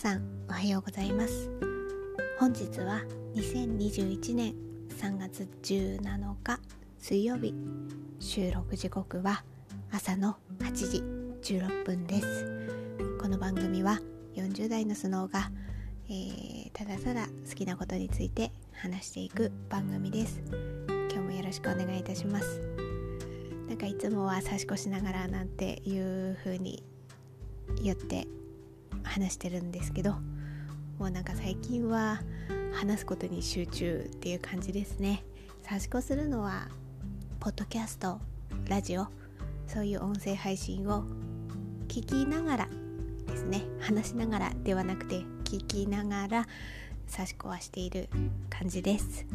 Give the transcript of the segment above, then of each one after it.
さんおはようございます。本日は2021年3月17日水曜日。収録時刻は朝の8時16分です。この番組は40代のスノーが、えー、ただただ好きなことについて話していく番組です。今日もよろしくお願いいたします。なんかいつもは差し越しながらなんていう風に言って話してるんですけどもうなんか最近は話すことに集中っていう感じですね。差し越するのはポッドキャストラジオそういう音声配信を聞きながらですね。話しながらではなくて聞きながら差し子はしている感じです、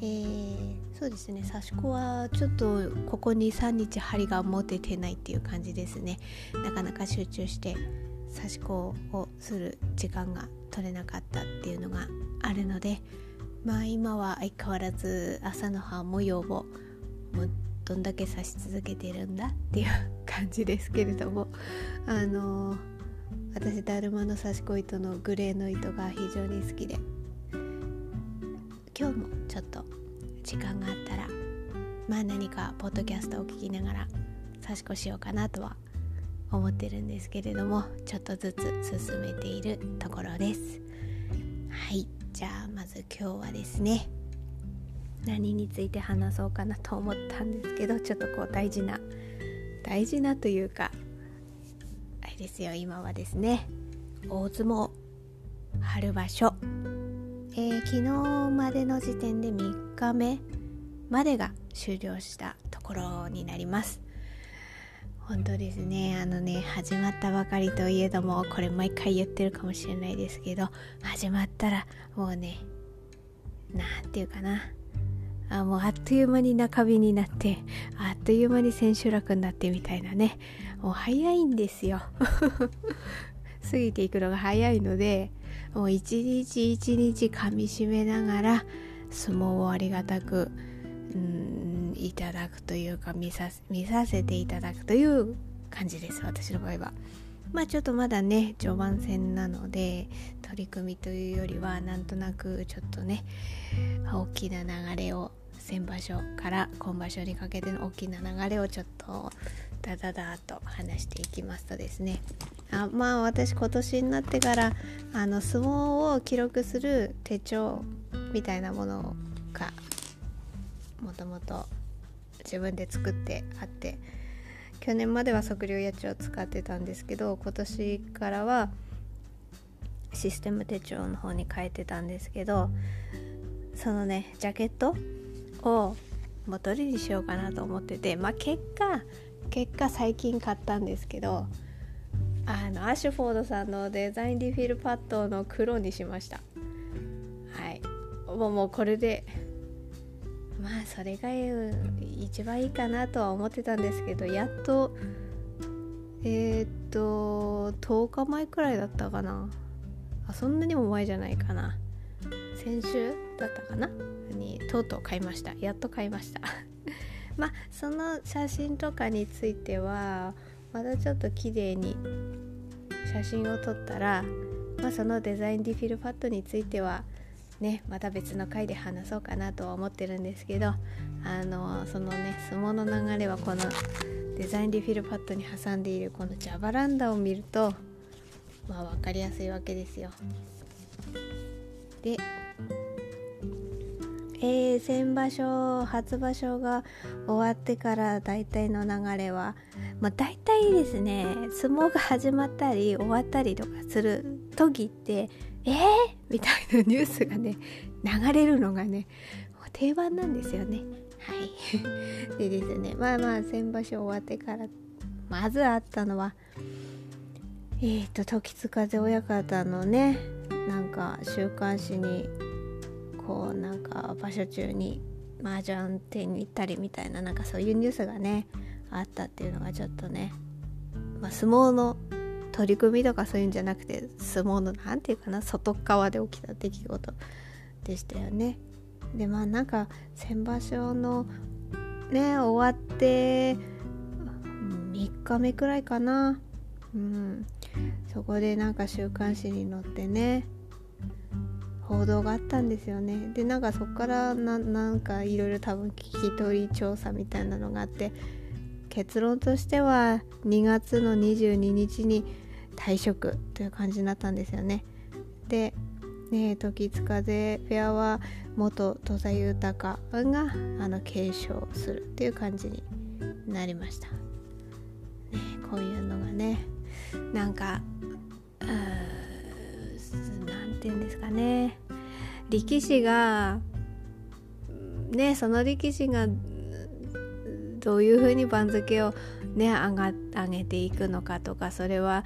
えー、そうですね。差し子はちょっとここ23日針が持ててないっていう感じですね。なかなか集中して差し子をする時間が取れなかったっていうのがあるのでまあ今は相変わらず朝の葉模様をもうどんだけ刺し続けてるんだっていう感じですけれどもあのー、私だるまの刺し子糸のグレーの糸が非常に好きで今日もちょっと時間があったらまあ何かポッドキャストを聞きながら刺し子しようかなとは思ってるんですけれどもちょっとずつ進めているところです。はいじゃあまず今日はですね何について話そうかなと思ったんですけどちょっとこう大事な大事なというかあれですよ今はですね大相撲春場所、えー、昨日までの時点で3日目までが終了したところになります。本当ですね。あのね始まったばかりといえどもこれ毎回言ってるかもしれないですけど始まったらもうね何て言うかな。あもうあっという間に中日になってあっという間に千秋楽になってみたいなね。もう早いんですよ。過ぎていくのが早いのでもう一日一日かみしめながら相撲をありがたくうんいただくというか見さ見させていただくという感じです私の場合は。まあちょっとまだね序盤戦なので取り組みというよりはなんとなくちょっとね大きな流れを先場所から今場所にかけての大きな流れをちょっとダダダーと話していきますとですねあまあ私今年になってからあの相撲を記録する手帳みたいなものがもともと自分で作ってあって去年までは測量やちを使ってたんですけど今年からはシステム手帳の方に変えてたんですけどそのねジャケットをもうどれにしようかなと思っててまあ結果結果最近買ったんですけどあのアッシュフォードさんのデザインリフィルパッドの黒にしました。はい。もうもうこれでまあそれが一番いいかなとは思ってたんですけどやっとえー、っと10日前くらいだったかな。あそんなにも前じゃないかな。先週だったかな？にとうとう買いました。やっと買いました。まあその写真とかについてはまだちょっと綺麗に写真を撮ったら、まあ、そのデザインディフィルパッドについてはねまた別の回で話そうかなとは思ってるんですけどあのそのね相撲の流れはこのデザインリフィルパッドに挟んでいるこのジャバランダを見るとまあ分かりやすいわけですよ。で、えー、先場所初場所が終わってから大体の流れは、まあ、大体ですね相撲が始まったり終わったりとかする時ってえー、みたいなニュースがね流れるのがね定番なんですよね。はい。でですねまあまあ先場所終わってからまずあったのはえっ、ー、と時津風親方のねなんか週刊誌にこうなんか場所中に麻雀店に行ったりみたいななんかそういうニュースがねあったっていうのがちょっとね、まあ、相撲の取り組みとかそういうんじゃなくて相撲の何て言うかな外側で起きた出来事でしたよね。でまあなんか先場所のね終わって3日目くらいかな。うん、そこでなんか週刊誌に載ってね報道があったんですよねでなんかそこからなんかいろいろ多分聞き取り調査みたいなのがあって結論としては2月の22日に退職という感じになったんですよね。でね時津風フェアは元土佐豊があの継承するっていう感じになりました、ね、こういうのがねなんか何て言うんですかね。力士がねその力士がどういうふうに番付をね上が上げていくのかとかそれは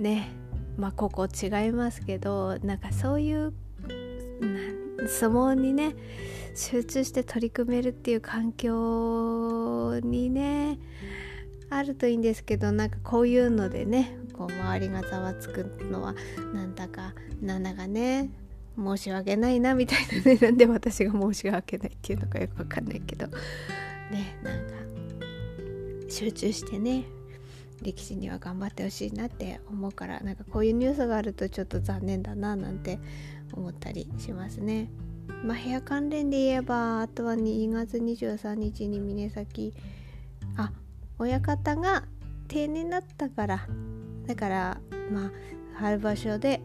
ねまあここ違いますけどなんかそういう相撲にね集中して取り組めるっていう環境にねあるといいんですけどなんかこういうのでねこう周りがざわつくのはなんだかなんだかね申し訳ないなみたいなね なんで私が申し訳ないっていうのかよくわかんないけどねなんか集中してね力士には頑張ってほしいなって思うからなんかこういうニュースがあるとちょっと残念だななんて思ったりしますね。まあ、部屋関連で言えばあとは2月23日に峰崎あ親方が定年だったからだからまあ春場所で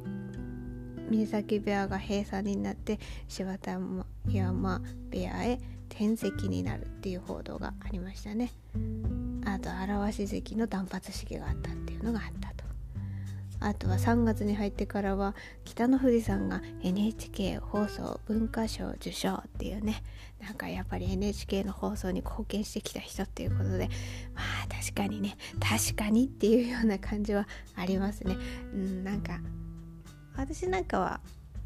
峰崎部屋が閉鎖になって柴田山部屋へ転籍になるっていう報道がありましたねあと荒鷲関の断髪式があったっていうのがあったと。あとは3月に入ってからは北の富士さんが NHK 放送文化賞受賞っていうねなんかやっぱり NHK の放送に貢献してきた人っていうことでまあ確かにね確かにっていうような感じはありますね。うんなんか私なんかは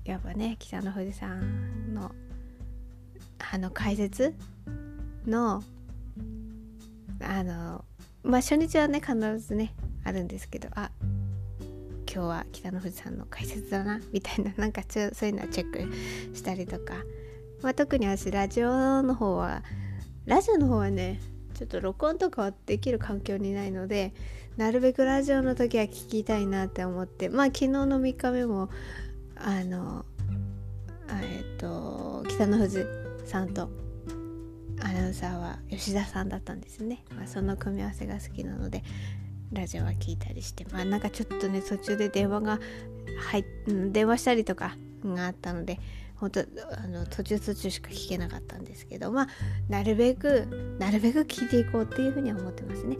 やっぱね北の富士さんのあの解説のあのまあ初日はね必ずねあるんですけどあ今日は北の富士山の解説だなみたいななんかちょそういうのはチェックしたりとか、まあ、特に私ラジオの方はラジオの方はねちょっと録音とかはできる環境にないのでなるべくラジオの時は聞きたいなって思ってまあ昨日の3日目もあのえっと北の富士さんとアナウンサーは吉田さんだったんですね、まあ、その組み合わせが好きなのでラジオは聞いたりしてまあなんかちょっとね途中で電話が入電話したりとかがあったので本当あの途中途中しか聞けなかったんですけどまあなるべくなるべく聞いていこうっていうふうには思ってますね。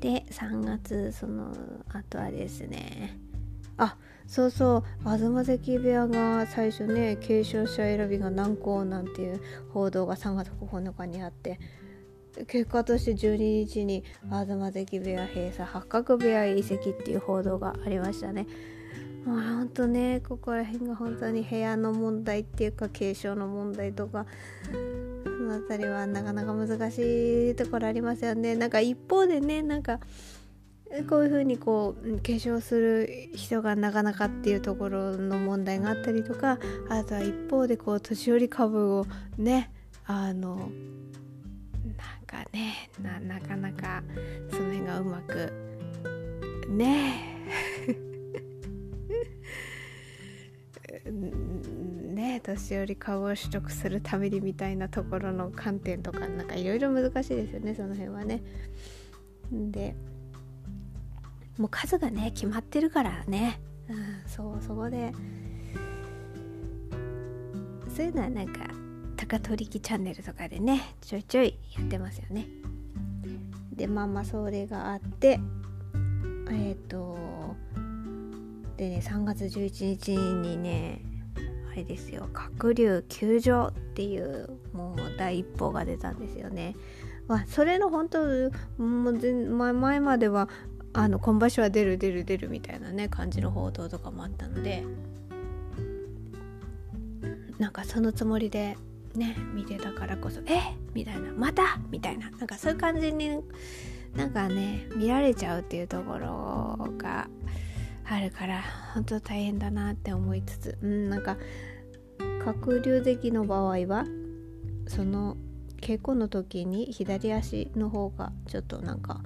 で3月その後はですねあそうそう東関部屋が最初ね継承者選びが難航なんていう報道が3月9日にあって結果として12日に東関部屋閉鎖八角部屋移籍っていう報道がありましたね。まあ本当ねここら辺が本当に部屋の問題っていうか継承の問題とかその辺りはなかなか難しいところありますよね。なんか一方でねなんかこういうふうにこう化粧する人がなかなかっていうところの問題があったりとかあとは一方でこう年寄り株をねあのなんかねなかなかその辺がうまくね ね年寄り株を取得するためにみたいなところの観点とかなんかいろいろ難しいですよねその辺はね。でもう数がね決まってるからね、うん、そうそこで。そういうのはなんか高取引チャンネルとかでねちょいちょいやってますよね。でまあまあそれがあってえっ、ー、とでね3月11日にねあれですよ鶴竜球場っていうもう第一報が出たんですよね。まあ、それの本当もう前まではあの今場所は出る出る出るみたいなね感じの報道とかもあったのでなんかそのつもりでね見てたからこそ「え？みたいな「また!」みたいななんかそういう感じになんかね見られちゃうっていうところがあるから本当大変だなって思いつつうんなんか鶴竜関の場合はその稽古の時に左足の方がちょっとなんか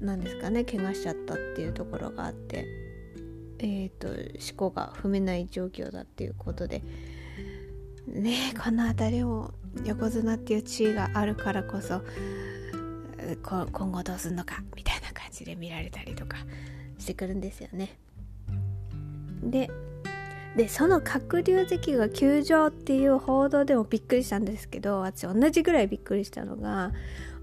なんですかね怪我しちゃったっていうところがあってえっ、ー、と思考が踏めない状況だっていうことでねこの辺りも横綱っていう地位があるからこそ今後どうすんのかみたいな感じで見られたりとかしてくるんですよね。ででその鶴竜関が休場っていう報道でもびっくりしたんですけど私同じぐらいびっくりしたのが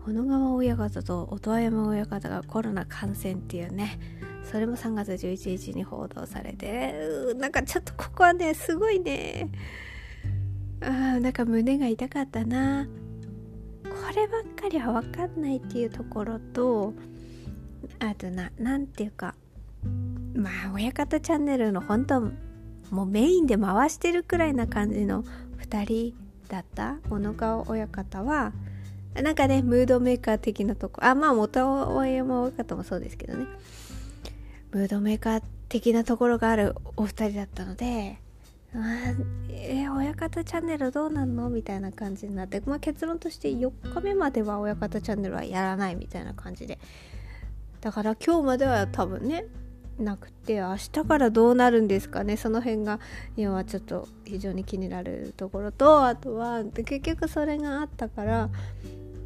小野川親方と音羽山親方がコロナ感染っていうねそれも3月11日に報道されてなんかちょっとここはねすごいね。あなんか胸が痛かったな。こればっかりは分かんないっていうところとあとな何ていうかまあ親方チャンネルの本当もうメインで回してるくらいな感じの2人だった小野川親方はなんかねムードメーカー的なとこあまあ元親も親方もそうですけどね。ムードメーカー的なところがあるお二人だったのであえ、親方チャンネルどうなんの？みたいな感じになって、まあ、結論として4日目までは親方チャンネルはやらないみたいな感じで。だから今日までは多分ねなくて明日からどうなるんですかね？その辺が今はちょっと非常に気になるところとあとは結局それがあったから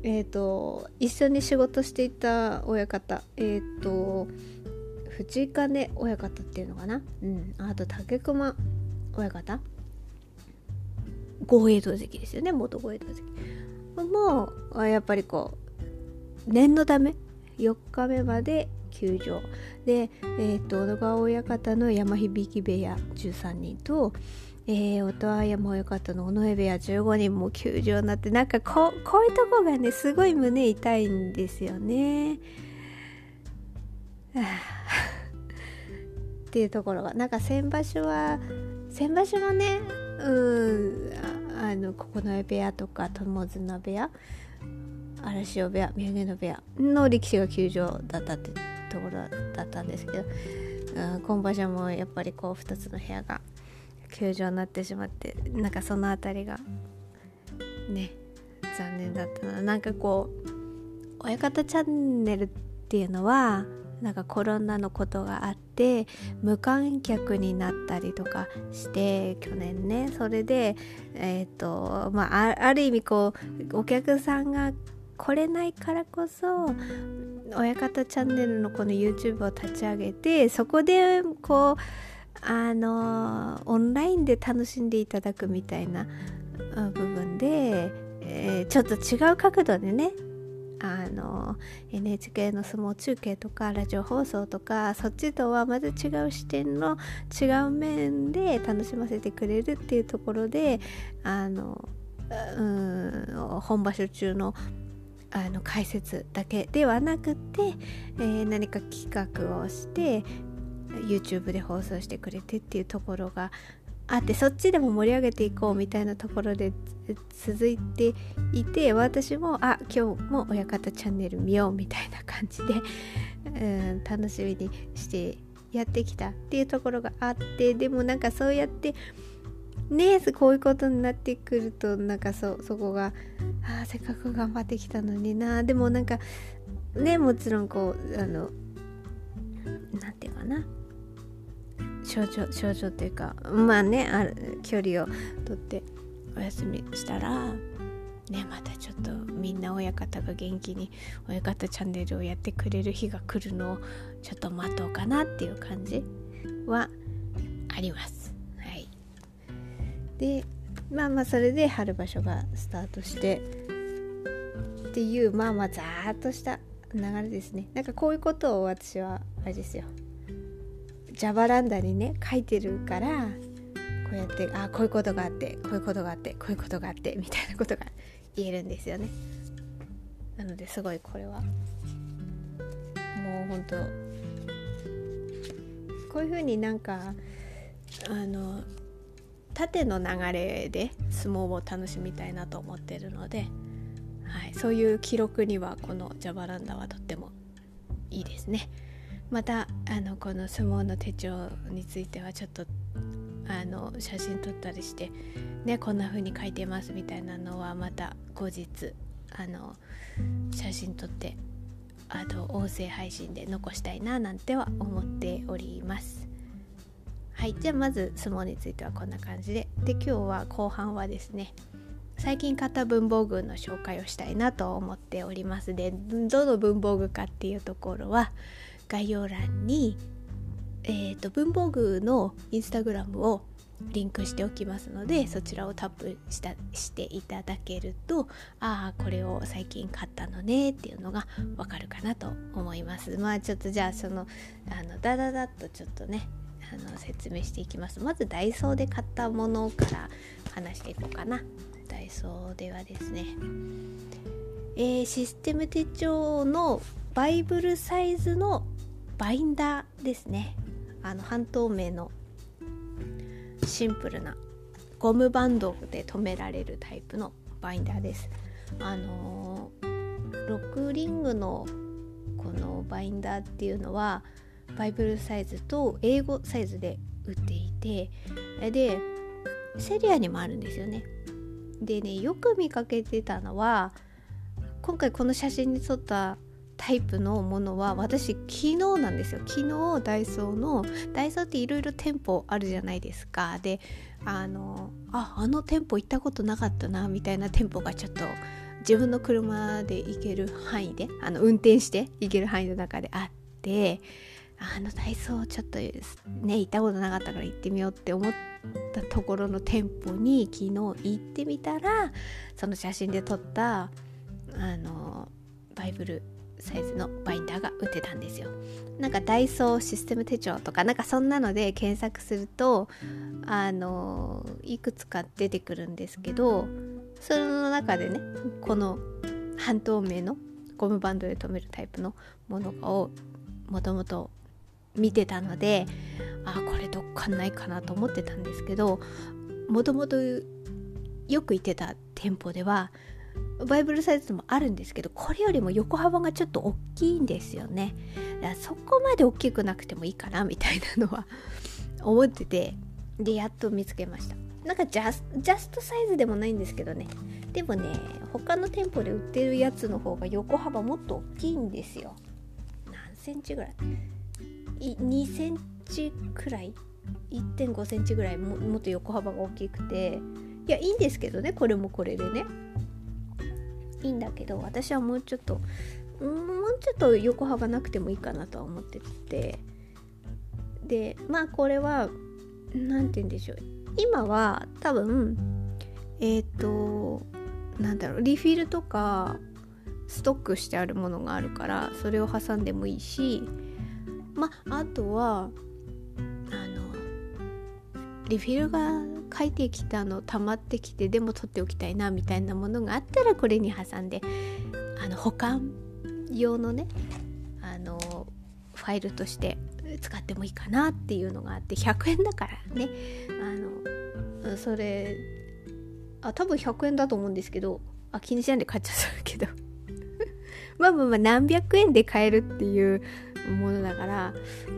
えっ、ー、と一緒に仕事していた親方えっ、ー、と藤金親方っていうのかな？うん。あと竹熊親方？豪栄道関ですよね？元豪栄道関もうやっぱりこう念のため4日目まで休場。で、えーと、小野川親方の山響部屋13人と、えー、音羽山親方の尾上部屋15人も休場になってなんかここういうとこがねすごい胸痛いんですよね。っていうところが。なんか先場所は先場所もねうんあの九重部屋とか友綱部屋荒汐部屋宮城野部屋の力士が休場だったってところだったんですけど、うん、今場所もやっぱりこう2つの部屋が休場になってしまってなんかその辺りがね残念だったな。なんかこう親方チャンネルっていうのはなんかコロナのことがあって無観客になったりとかして去年ねそれでえっ、ー、とまあある意味こうお客さんが来れないからこそ親方チャンネルのこの YouTube を立ち上げてそこでこうあのオンラインで楽しんでいただくみたいな部分で、えー、ちょっと違う角度でねあの NHK の相撲中継とかラジオ放送とかそっちとはまた違う視点の違う面で楽しませてくれるっていうところであのうん本場所中のあの解説だけではなくて、えー、何か企画をして YouTube で放送してくれてっていうところがあってそっちでも盛り上げていこうみたいなところで続いていて私もあ今日も親方チャンネル見ようみたいな感じで、うん、楽しみにしてやってきたっていうところがあってでもなんかそうやってねこういうことになってくるとなんかそそこがあせっかく頑張ってきたのになでもなんかねもちろんこうあの何て言うかな症状症状っていうかまあねある距離をとってお休みしたらねまたちょっとみんな親方が元気に親方チャンネルをやってくれる日が来るのをちょっと待とうかなっていう感じはあります。でまあまあそれで春場所がスタートしてっていうまあまあざーっとした流れですね。なんかこういうことを私はあれですよ。ジャバランダにね書いてるからこうやってあこういうことがあってこういうことがあってこういうことがあってみたいなことが 言えるんですよね。なのですごいこれはもうほんとこういうふうになんかあの縦の流れで相撲を楽しみたいなと思ってるので、はい、そういう記録にはこのジャバランダはとってもいいですね。またあのこの相撲の手帳についてはちょっとあの写真撮ったりしてねこんな風に書いてますみたいなのはまた後日あの写真撮ってあと音声配信で残したいななんては思っておりますはいじゃあまず相撲についてはこんな感じで。で今日は後半はですね最近買った文房具の紹介をしたいなと思っております。でどの文房具かっていうところは概要欄に、えーと、文房具のインスタグラムをリンクしておきますのでそちらをタップしたしていただけるとああこれを最近買ったのねっていうのがわかるかなと思います。まあちょっとじゃあそのあのダダダッとちょっとねあの説明していきます。まずダイソーで買ったものから話していこうかな。ダイソーではですね、えー、システム手帳のバイブルサイズのバインダーですね。あの半透明のシンプルなゴムバンドで留められるタイプのバインダーです。あのー、ロックリングのこのバインダーっていうのはバイブルサイズと英語サイズで売っていてでセリアにもあるんですよね。でねよく見かけてたのは今回この写真に撮ったタイプのものは私昨日なんですよ。昨日ダイソーのダイソーっていろいろ店舗あるじゃないですか。であのああの店舗行ったことなかったなみたいな店舗がちょっと自分の車で行ける範囲であの運転して行ける範囲の中であってあのダイソーちょっとね行ったことなかったから行ってみようって思ったところの店舗に昨日行ってみたらその写真で撮ったあのバイブルサイズのバインダーが売ってたんですよ。なんかダイソーシステム手帳とかなんかそんなので検索するとあのいくつか出てくるんですけどその中でねこの半透明のゴムバンドで留めるタイプのものをもともと見てたのであこれどっかないかなと思ってたんですけどもともとよく行ってた店舗ではバイブルサイズもあるんですけどこれよりも横幅がちょっと大きいんですよね。だからそこまで大きくなくてもいいかなみたいなのは 思っててでやっと見つけました。なんかジャスジャストサイズでもないんですけどね。でもね他の店舗で売ってるやつの方が横幅もっと大きいんですよ。何センチぐらい？2センチくらい？1.5センチぐらい？ももっと横幅が大きくて。いやいいんですけどねこれもこれでね。いいんだけど私はもうちょっともうちょっと横幅なくてもいいかなとは思ってて。でまあこれは何て言うんでしょう。今は多分えっ、ー、となんだろうリフィルとかストックしてあるものがあるからそれを挟んでもいいしまあとはあのリフィルが書いてきたの溜まってきてでも取っておきたいなみたいなものがあったらこれに挟んであの保管用のねあのファイルとして使ってもいいかなっていうのがあって100円だからね。あのそれあ多分100円だと思うんですけどあ気にしないで買っちゃったけど。まあまあまあ何百円で買えるっていうものだから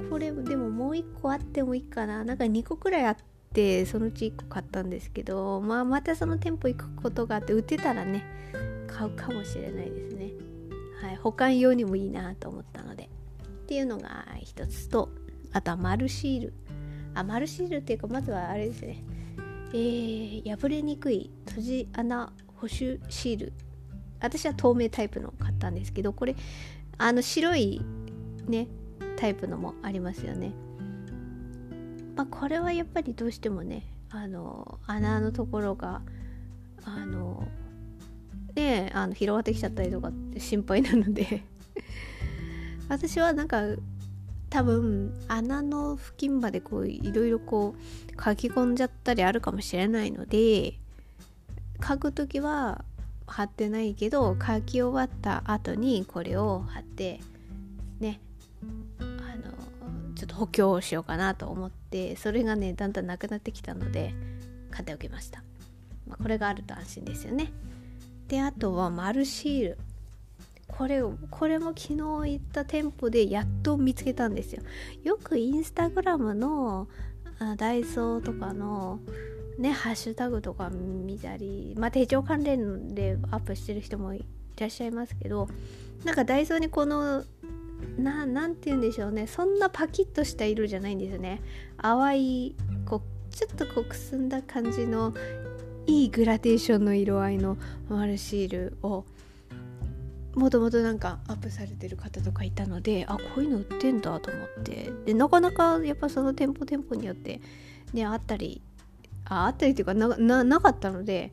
これでももう1個あってもいいかな。なんか2個くらいあってそのうち1個買ったんですけどまあまたその店舗行くことがあって売ってたらね買うかもしれないですね。はい保管用にもいいなと思ったので。っていうのが一つとあとは丸シール。あ丸シールっていうかまずはあれですね。えー、破れにくい閉じ穴保守シール。私は透明タイプの買ったんですけどこれあの白いねタイプのもありますよね。まあ、これはやっぱりどうしてもねあの穴のところがあのねあの広がってきちゃったりとかって心配なので 私はなんか多分穴の付近までこういろいろこう書き込んじゃったりあるかもしれないので書く時は貼ってないけど書き終わった後にこれを貼ってちょっと補強をしようかなと思ってそれがねだんだんなくなってきたので買っておきました、まあ、これがあると安心ですよね。であとは丸シール。これこれも昨日行った店舗でやっと見つけたんですよ。よくインスタグラムのダイソーとかのねハッシュタグとか見たりまあ手帳関連でアップしてる人もいらっしゃいますけどなんかダイソーにこのななんて言うんでしょうね。そんなパキッとした色じゃないんですよね。淡いこうちょっとこうくすんだ感じのいいグラデーションの色合いのマルシールをもともとなんかアップされてる方とかいたのであこういうの売ってんだと思って。でなかなかやっぱその店舗店舗によってねあったりああったりっていうかななかったので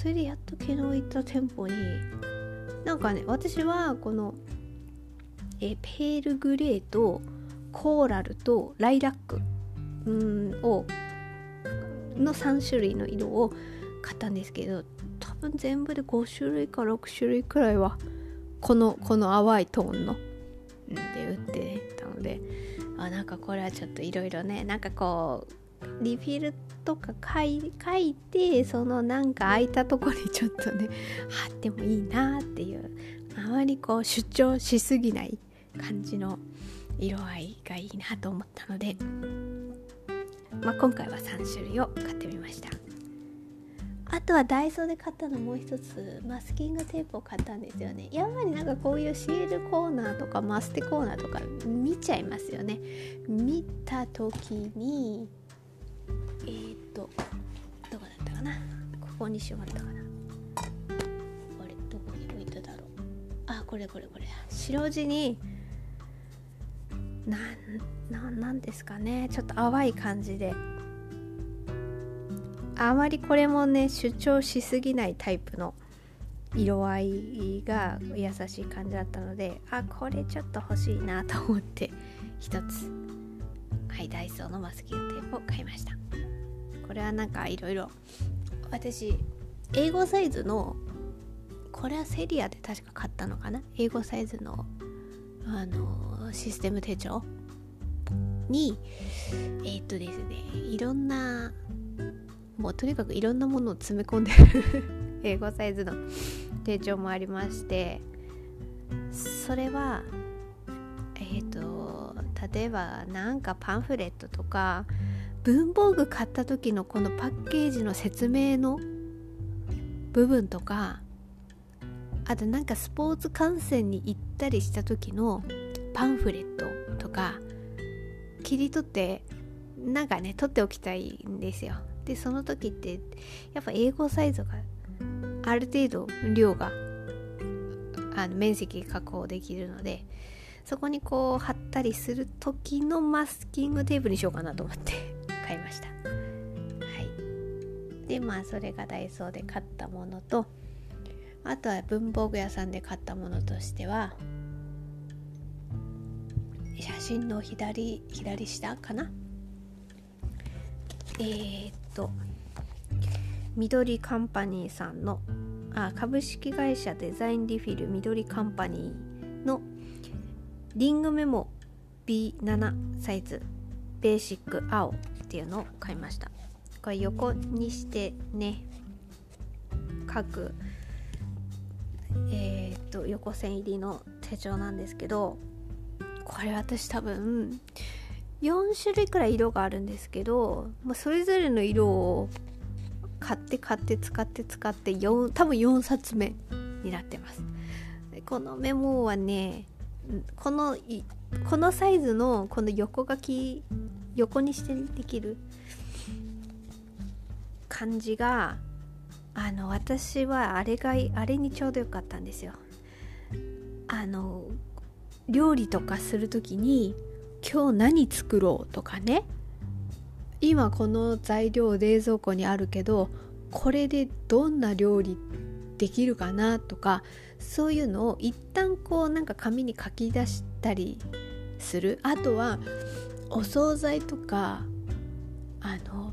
それでやっと昨日行った店舗になんかね私はこのえペールグレーとコーラルとライラック。うんをの3種類の色を買ったんですけど多分全部で5種類か6種類くらいはこのこの淡いトーンので売ってたのであなんかこれはちょっといろいろねなんかこうリフィルとか書い書いてそのなんか空いたとこに ちょっとね貼ってもいいなっていうあまりこう主張しすぎない感じの色合いがいいなと思ったので、まあ、今回は3種類を買ってみました。あとはダイソーで買ったのもう一つマスキングテープを買ったんですよね。やっぱりなんかこういうシールコーナーとかマステコーナーとか見ちゃいますよね。見た時にえー、っとどこだったかな？ここにしまったかな。これどこに置いただろう？あこれこれこれ。白地になんなんですかね。ちょっと淡い感じで。あまりこれもね主張しすぎないタイプの色合いが優しい感じだったのであこれちょっと欲しいなと思って一つはいダイソーのマスキングテープを買いました。これはなんかいろいろ私英語サイズのこれはセリアで確か買ったのかな？英語サイズのあのシステム手帳？にえー、っとですねいろんなもうとにかくいろんなものを詰め込んでる 英語サイズの手帳もありましてそれはえっ、と例えばなんかパンフレットとか文房具買った時のこのパッケージの説明の部分とかあとなんかスポーツ観戦に行ったりした時のパンフレットとか切り取ってなんかね取っておきたいんですよ。でその時ってやっぱ英語サイズがある程度量があの面積確保できるのでそこにこう貼ったりする時のマスキングテープにしようかなと思って 買いました。はい。でまあそれがダイソーで買ったものとあとは文房具屋さんで買ったものとしては写真の左左下かな？えー、っと緑カンパニーさんのあ株式会社デザインリフィル緑カンパニーのリングメモ B7 サイズベーシック青っていうのを買いました。これ横にしてね各えー、っと横線入りの手帳なんですけどこれ私多分4種類くらい色があるんですけど、まあ、それぞれの色を買って買って使って使って4多分4冊目になってます。このメモはねこのこのサイズのこの横書き横にしてできる感じがあの私はあれがあれにちょうどよかったんですよ。あの料理とかする時に今日何作ろうとかね。今この材料冷蔵庫にあるけどこれでどんな料理できるかなとかそういうのを一旦こうなんか紙に書き出したりする。あとはお惣菜とかあの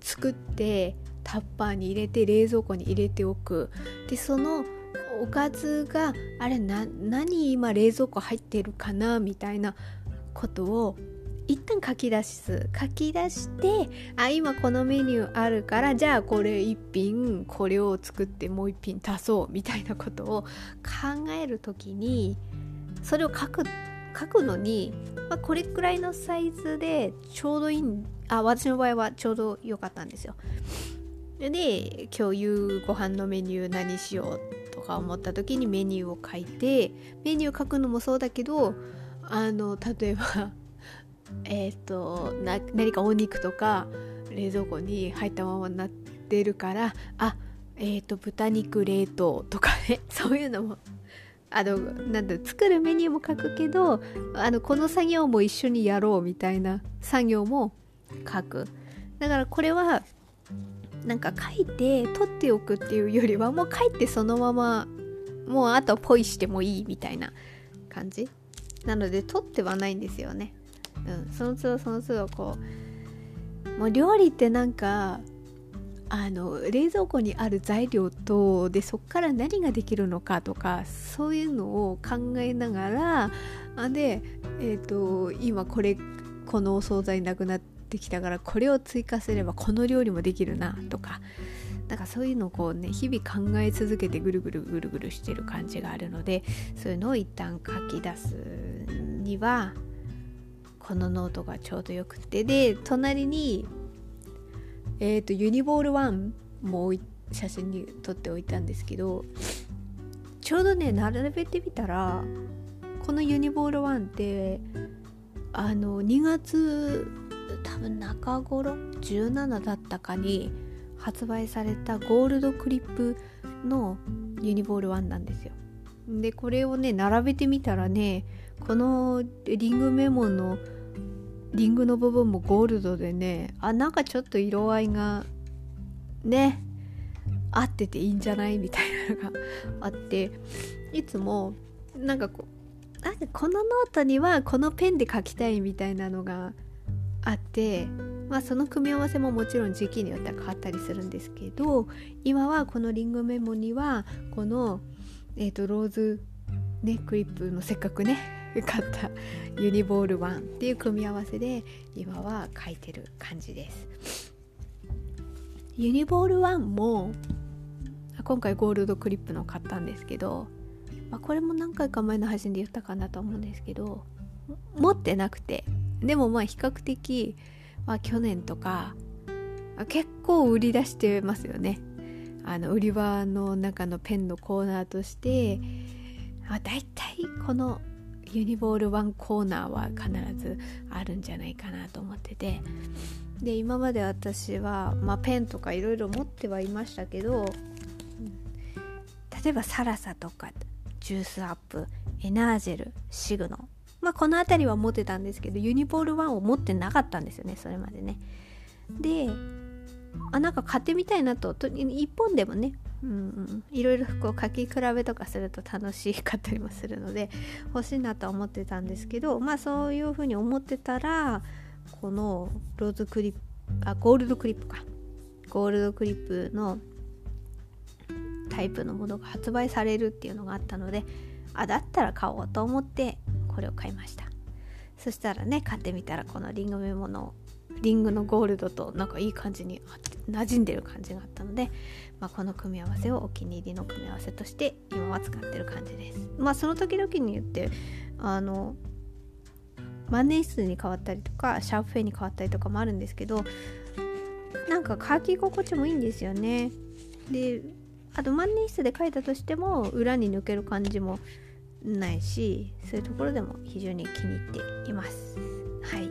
作ってタッパーに入れて冷蔵庫に入れておく。でそのおかずがあれな何今冷蔵庫入ってるかなみたいなことを一旦書き出す。書き出してあ今このメニューあるからじゃあこれ一品これを作ってもう一品足そうみたいなことを考える時にそれを書く書くのに、まあ、これくらいのサイズでちょうどいいあ私の場合はちょうど良かったんですよ。で今日夕ご飯のメニュー何しようとか思った時にメニューを書いてメニュー書くのもそうだけどあの例えば えっ、と何かお肉とか冷蔵庫に入ったままになってるからあえっ、ー、と豚肉冷凍とかね そういうのもあのなんだ作るメニューも書くけどあのこの作業も一緒にやろうみたいな作業も書く。だからこれはなんか書いて取っておくっていうよりはもう書いてそのままもうあとポイしてもいいみたいな感じ？なので取ってはないんですよね。うん。その都度その都度こうもう料理ってなんかあの冷蔵庫にある材料とでそこから何ができるのかとかそういうのを考えながらあで、えーと、今これこのお惣菜なくなってきたからこれを追加すればこの料理もできるなとか。なんかそういうのをこうね日々考え続けてぐるぐるぐるぐるしてる感じがあるのでそういうのを一旦書き出すにはこのノートがちょうどよくて。で隣にえっ、ー、とユニボール1も写真に撮っておいたんですけどちょうどね並べてみたらこのユニボール1ってあの2月多分中頃17だったかに発売されたゴールドクリップのユニボール1なんですよ。でこれをね並べてみたらねこのリングメモのリングの部分もゴールドでねあなんかちょっと色合いがね合ってていいんじゃない？みたいなのが あっていつもなんかこうなんかこのノートにはこのペンで書きたいみたいなのがあってまあその組み合わせももちろん時期によっては変わったりするんですけど今はこのリングメモにはこの、えーと、ローズねクリップのせっかくね 買ったユニボール1っていう組み合わせで今は書いてる感じです。ユニボール1も今回ゴールドクリップの買ったんですけど、まあ、これも何回か前の配信で言ったかなと思うんですけど持ってなくて。でもまあ比較的、まあ、去年とか結構売り出してますよね。あの売り場の中のペンのコーナーとしてあ大体このユニボール1コーナーは必ずあるんじゃないかなと思ってて。で今まで私は、まあ、ペンとかいろいろ持ってはいましたけど例えばサラサとかジュースアップエナージェルシグノまあこの辺りは持ってたんですけどユニボール1を持ってなかったんですよねそれまでね。であなんか買ってみたいなと。と1本でもねうんうん、いろいろこう書き比べとかすると楽しかったりもするので欲しいなとは思ってたんですけどまあそういうふうに思ってたらこのローズクリップあゴールドクリップか。ゴールドクリップのタイプのものが発売されるっていうのがあったのであだったら買おうと思ってこれを買いました。そしたらね買ってみたらこのリングメモのリングのゴールドとなんかいい感じに馴染んでる感じがあったので、まあ、この組み合わせをお気に入りの組み合わせとして今は使ってる感じです。まあその時々によってあの万年筆に変わったりとかシャープフェンに変わったりとかもあるんですけどなんか書き心地もいいんですよね。であと万年筆で書いたとしても裏に抜ける感じもないしそういうところでも非常に気に入っています。はい。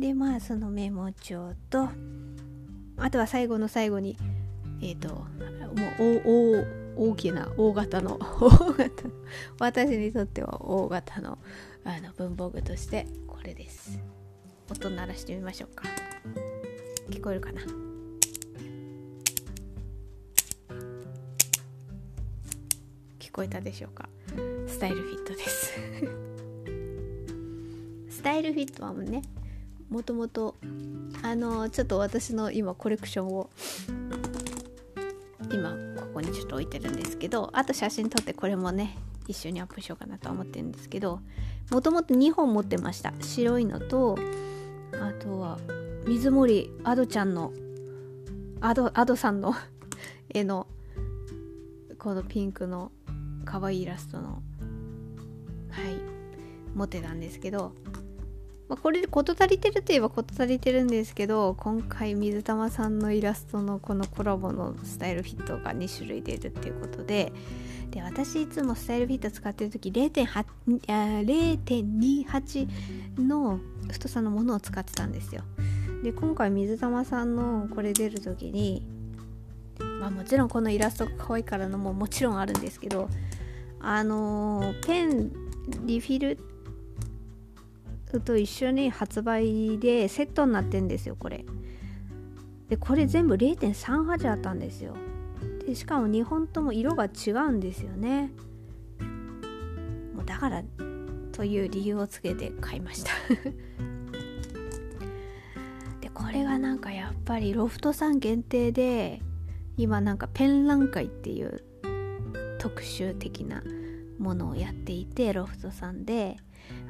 でまあそのメモ帳とあとは最後の最後にえっ、ー、ともう大大きな大型の 大型私にとっては大型のあの文房具としてこれです。音鳴らしてみましょうか。聞こえるかな？聞こえたでしょうか？スタイルフィットです。スタイルフィットはねもともとあのちょっと私の今コレクションを今ここにちょっと置いてるんですけどあと写真撮ってこれもね一緒にアップしようかなと思ってるんですけどもともと2本持ってました。白いのとあとは水森アドちゃんのアドアドさんの絵のこのピンクの可愛いイラストのはい持ってたんですけどまあ、これで事足りてるといえば事足りてるんですけど今回水玉さんのイラストのこのコラボのスタイルフィットが2種類出るっていうことでで私いつもスタイルフィット使ってる時0.28の太さのものを使ってたんですよ。で今回水玉さんのこれ出る時にまあもちろんこのイラストが可愛いからのももちろんあるんですけどあの、ペンリフィルと一緒に発売でセットになってんですよこれ。でこれ全部0.38あったんですよ。でしかも2本とも色が違うんですよね。もうだからという理由をつけて買いました。でこれがなんかやっぱりロフトさん限定で今なんかペンラン会っていう特集的なものをやっていてロフトさんで。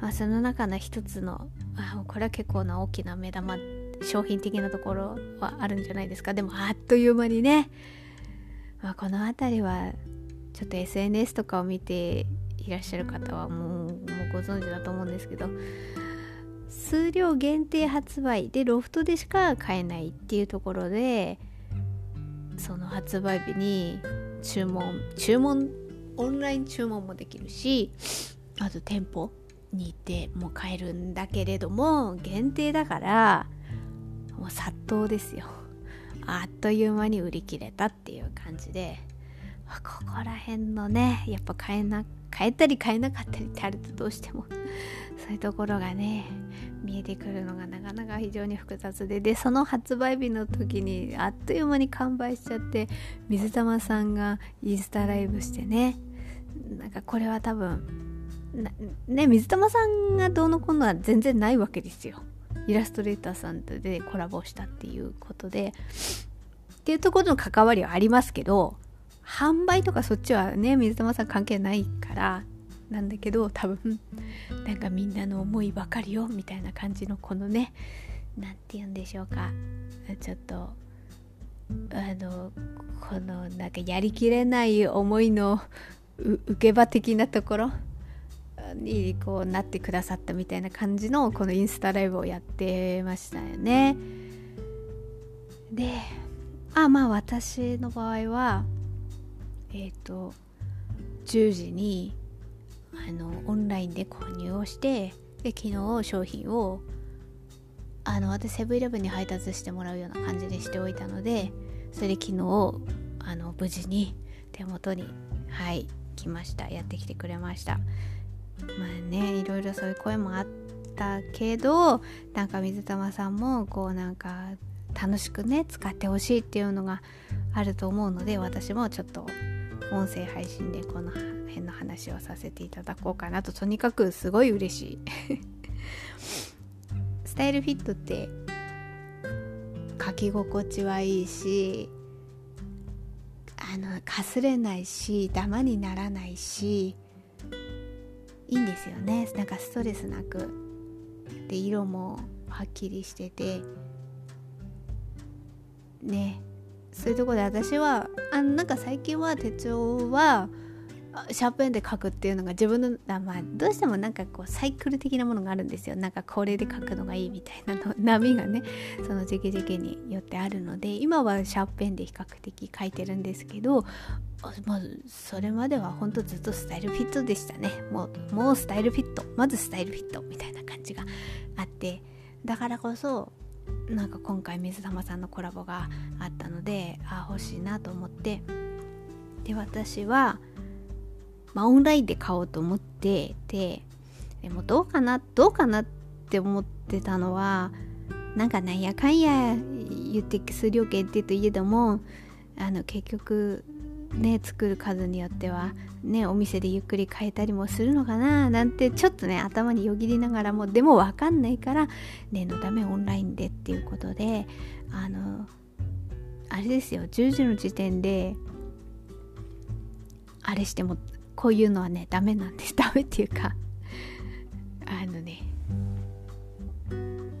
まあ、その中の一つのあこれは結構な大きな目玉商品的なところはあるんじゃないですか。でもあっという間にね、まあ、この辺りはちょっと SNS とかを見ていらっしゃる方はもうもうご存知だと思うんですけど数量限定発売でロフトでしか買えないっていうところでその発売日に注文注文オンライン注文もできるしあと店舗に行っても買えるんだけれども限定だからもう殺到ですよ。あっという間に売り切れたっていう感じでここら辺のねやっぱ買えな買えたり買えなかったりってあるとどうしても。そういうところがね見えてくるのがなかなか非常に複雑で。でその発売日の時にあっという間に完売しちゃって水玉さんがインスタライブしてねなんかこれは多分ね水玉さんがどうのこうのは全然ないわけですよ。イラストレーターさんとでコラボしたっていうことで。っていうところの関わりはありますけど販売とかそっちはね水玉さん関係ないからなんだけど多分なんかみんなの思いばかりよみたいな感じのこのね何て言うんでしょうかちょっとあのこのなんかやりきれない思いの受け場的なところにこうなってくださったみたいな感じのこのインスタライブをやってましたよね。であまあ私の場合はえっ、ー、と10時にあのオンラインで購入をしてで昨日商品をあの私セブンイレブンに配達してもらうような感じでしておいたのでそれで昨日あの無事に手元にはい来ました。やってきてくれました。まあねいろいろそういう声もあったけどなんか水玉さんもこうなんか楽しくね使ってほしいっていうのがあると思うので私もちょっと音声配信でこの辺の話をさせていただこうかなととにかくすごい嬉しい。スタイルフィットって書き心地はいいしあのかすれないしダマにならないしいいんですよね。なんかストレスなく。で色もはっきりしてて。ね。そういうとこで私はあなんか最近は手帳はシャープペンで書くっていうのが自分のまあどうしてもなんかこうサイクル的なものがあるんですよ。なんかこれで書くのがいいみたいなの。波がねその時期時期によってあるので今はシャープペンで比較的書いてるんですけどまあ、それまでは本当ずっとスタイルフィットでしたね。もうもうスタイルフィット。まずスタイルフィットみたいな感じがあって。だからこそなんか今回水玉さんのコラボがあったのであ欲しいなと思って。で私はまあ、オンラインで買おうと思っててでもどうかなどうかなって思ってたのはなんかなんやかんや言って数量限定といえどもあの結局ね作る数によってはねお店でゆっくり買えたりもするのかななんてちょっとね頭によぎりながらもでも分かんないから念のためオンラインでっていうことであのあれですよ10時の時点であれしてもこういうのはねダメなんです。ダメっていうかあのね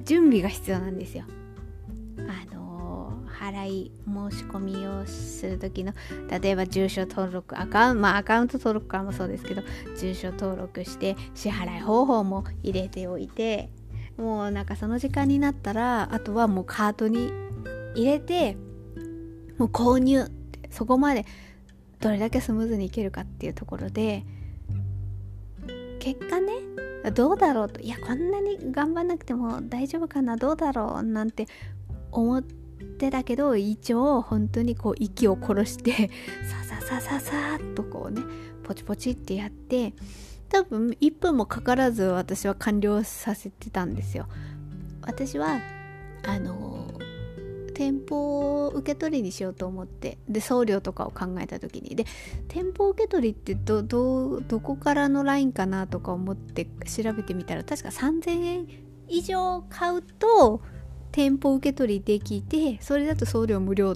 準備が必要なんですよ。あの払い申し込みをする時の例えば住所登録アカウントまあアカウント登録からもそうですけど住所登録して支払い方法も入れておいてもうなんかその時間になったらあとはもうカートに入れてもう購入そこまでどれだけスムーズにいけるかっていうところで結果ねどうだろうといやこんなに頑張んなくても大丈夫かなどうだろうなんて思ってたけど一応本当にこう息を殺して さささささっとこうねポチポチってやって多分1分もかからず私は完了させてたんですよ。私はあの店舗受け取りにしようと思ってで送料とかを考えた時に。で店舗受け取りってどどどこからのラインかなとか思って調べてみたら確か3000円以上買うと店舗受け取りできてそれだと送料無料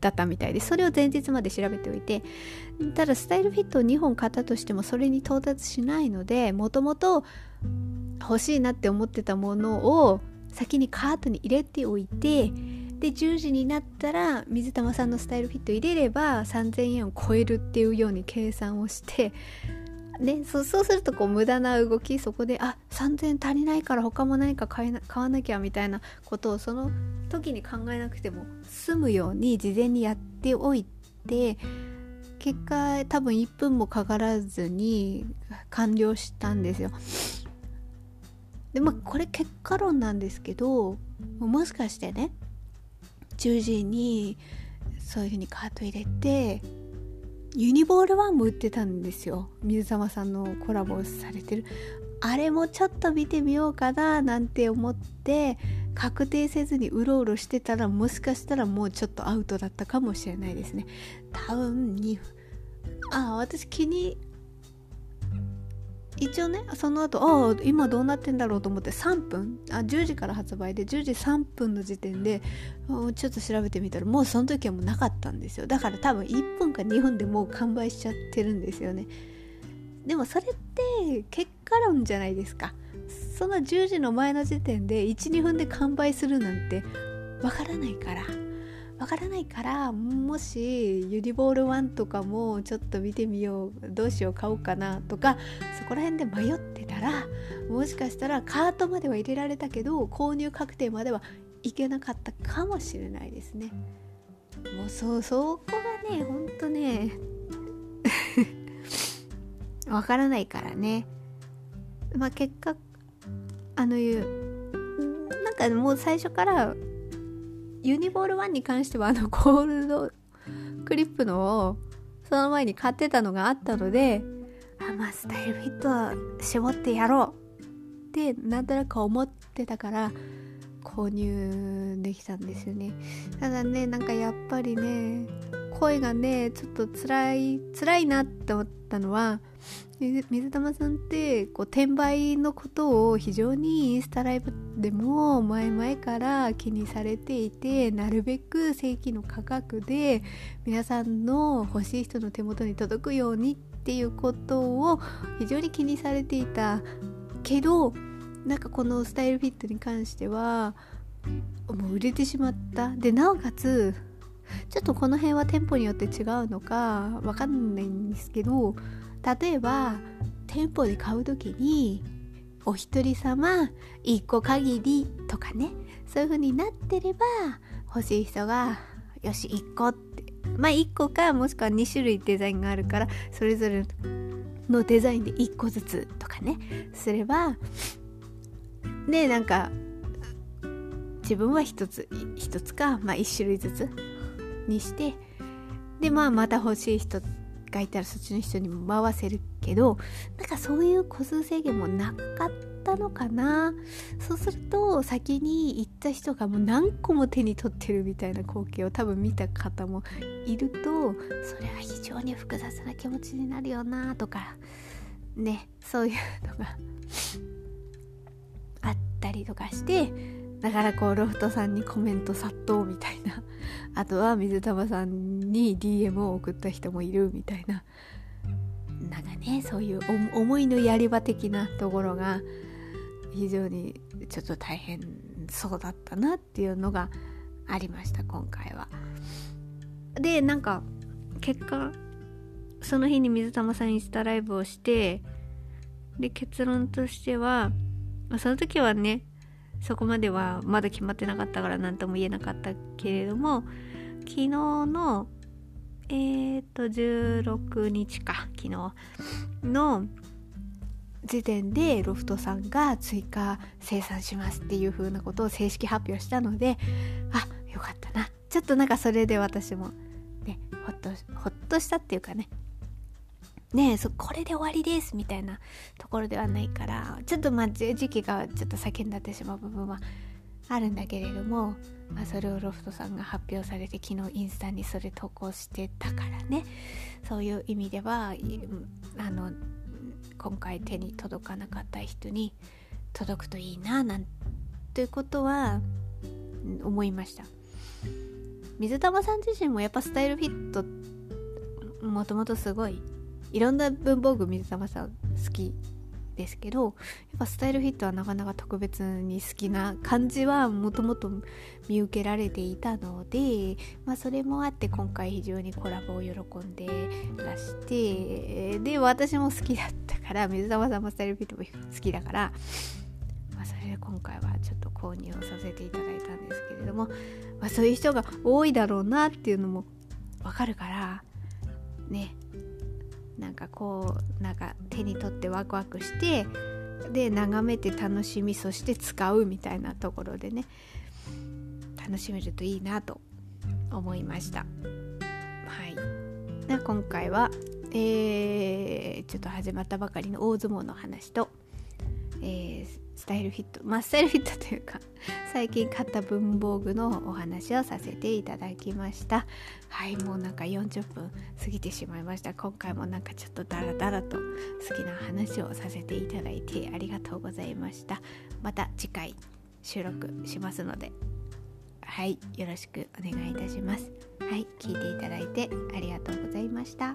だったみたいでそれを前日まで調べておいてただスタイルフィットを2本買ったとしてもそれに到達しないのでもともと欲しいなって思ってたものを先にカートに入れておいてで10時になったら水玉さんのスタイルフィット入れれば3000円を超えるっていうように計算をしてね、そうするとこう無駄な動きそこであ3000円足りないから他も何か買えな買わなきゃみたいなことをその時に考えなくても済むように事前にやっておいて結果多分1分もかからずに完了したんですよ。でまあこれ結果論なんですけどもしかしてね10時にそういうふうにカート入れてユニボール1も売ってたんですよ。水玉さんのコラボされてる。あれもちょっと見てみようかななんて思って確定せずにうろうろしてたらもしかしたらもうちょっとアウトだったかもしれないですね。多分ああ私気に一応ねその後ああ今どうなってんだろうと思って3分あ10時から発売で10時3分の時点でちょっと調べてみたらもうその時はもうなかったんですよ。だから多分1分か2分でもう完売しちゃってるんですよね。でもそれって結果論じゃないですか。その10時の前の時点で12分で完売するなんてわからないからわからないからもしユニボール1とかもちょっと見てみようどうしよう買おうかなとかそこら辺で迷ってたらもしかしたらカートまでは入れられたけど購入確定まではいけなかったかもしれないですね。もうそうそこがねほんとね わからないからね。まあ結果あのいうなんかもう最初からユニボール1に関してはあのゴールドクリップのをその前に買ってたのがあったのであまあスタイルフィット絞ってやろうってなんとなく思ってたから購入できたんですよね。ただねなんかやっぱりね声がねちょっと辛い辛いなって思ったのは水玉さんってこう転売のことを非常にインスタライブでも前々から気にされていてなるべく正規の価格で皆さんの欲しい人の手元に届くようにっていうことを非常に気にされていたけどなんかこのスタイルフィットに関してはもう売れてしまった。でなおかつちょっとこの辺は店舗によって違うのかわかんないんですけど例えば店舗で買う時にお一人様1個限りとかねそういう風になってれば欲しい人がよし1個って。まあ1個かもしくは2種類デザインがあるからそれぞれのデザインで1個ずつとかねすればねなんか自分は1つ1つか、まあ、1種類ずつにしてでまあまた欲しい人がいたらそっちの人にも回せるけどなんかそういう個数制限もなかったのかな。そうすると先に行った人がもう何個も手に取ってるみたいな光景を多分見た方もいるとそれは非常に複雑な気持ちになるよなとかねそういうのがったりとかしてだからこうロフトさんにコメント殺到みたいな あとは水玉さんに DM を送った人もいるみたいななんかねそういう思いのやり場的なところが非常にちょっと大変そうだったなっていうのがありました今回は。でなんか結果その日に水玉さんインスタライブをしてで結論としてはまあ、その時はねそこまではまだ決まってなかったから何とも言えなかったけれども昨日のえっ、と16日か昨日の時点でロフトさんが追加生産しますっていう風なことを正式発表したのであよかったな。ちょっとなんかそれで私もねほっとほっとしたっていうかねねそこれで終わりですみたいなところではないからちょっとまあ時期がちょっと先になってしまう部分はあるんだけれども、まあ、それをロフトさんが発表されて昨日インスタにそれ投稿してたからね。そういう意味ではあの今回手に届かなかった人に届くといいななんていうことは思いました。水玉さん自身もやっぱスタイルフィットもともとすごいいろんな文房具水玉さん好きですけどやっぱスタイルフィットはなかなか特別に好きな感じはもともと見受けられていたので、まあ、それもあって今回非常にコラボを喜んでらしてで私も好きだったから水沢さんもスタイルフィットも好きだから、まあ、それで今回はちょっと購入をさせていただいたんですけれども、まあ、そういう人が多いだろうなっていうのもわかるからね。なんかこうなんか手に取ってワクワクしてで眺めて楽しみそして使うみたいなところでね楽しめるといいなと思いました。はい。で今回は、えー、ちょっと始まったばかりの大相撲の話と、えー、スタイルフィットまあスタイルフィットというか最近買った文房具のお話をさせていただきました。はいもうなんか40分過ぎてしまいました。今回もなんかちょっとダラダラと好きな話をさせていただいてありがとうございました。また次回収録しますので。はいよろしくお願いいたします。はい聞いていただいてありがとうございました。